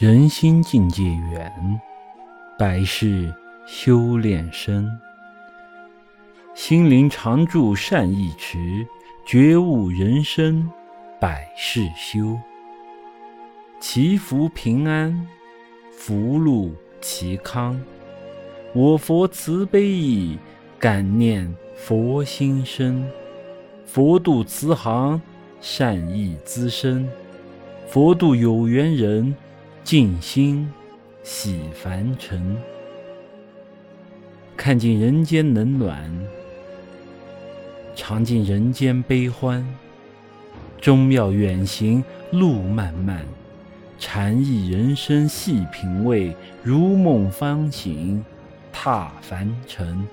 人心境界远，百世修炼深。心灵常驻善意持，觉悟人生百世修。祈福平安，福禄其康。我佛慈悲意，感念佛心生。佛度慈航，善意滋生。佛度有缘人。静心洗凡尘，看尽人间冷暖，尝尽人间悲欢。终妙远行路漫漫，禅意人生细品味。如梦方醒，踏凡尘。